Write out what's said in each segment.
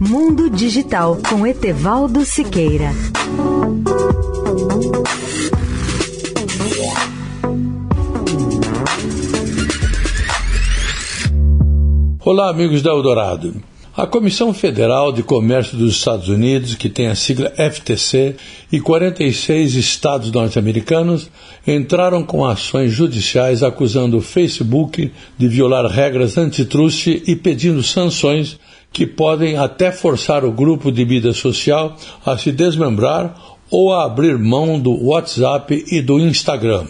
Mundo Digital com Etevaldo Siqueira. Olá, amigos da Eldorado. A Comissão Federal de Comércio dos Estados Unidos, que tem a sigla FTC, e 46 estados norte-americanos entraram com ações judiciais acusando o Facebook de violar regras antitrust e pedindo sanções que podem até forçar o grupo de mídia social a se desmembrar ou a abrir mão do WhatsApp e do Instagram.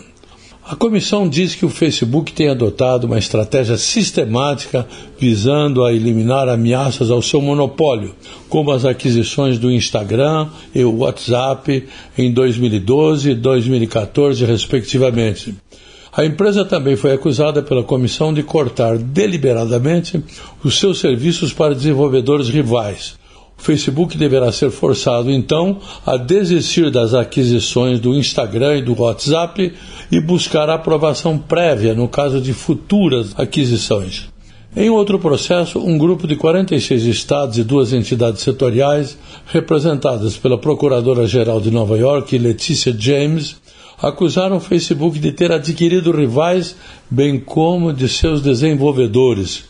A comissão diz que o Facebook tem adotado uma estratégia sistemática visando a eliminar ameaças ao seu monopólio, como as aquisições do Instagram e o WhatsApp em 2012 e 2014, respectivamente. A empresa também foi acusada pela comissão de cortar deliberadamente os seus serviços para desenvolvedores rivais, o Facebook deverá ser forçado, então, a desistir das aquisições do Instagram e do WhatsApp e buscar aprovação prévia no caso de futuras aquisições. Em outro processo, um grupo de 46 estados e duas entidades setoriais, representadas pela Procuradora-Geral de Nova York, Letícia James, acusaram o Facebook de ter adquirido rivais, bem como de seus desenvolvedores,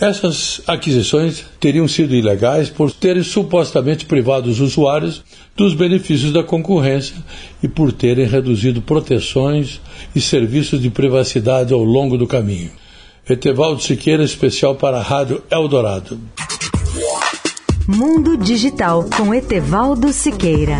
essas aquisições teriam sido ilegais por terem supostamente privado os usuários dos benefícios da concorrência e por terem reduzido proteções e serviços de privacidade ao longo do caminho. Etevaldo Siqueira, especial para a Rádio Eldorado. Mundo Digital com Etevaldo Siqueira.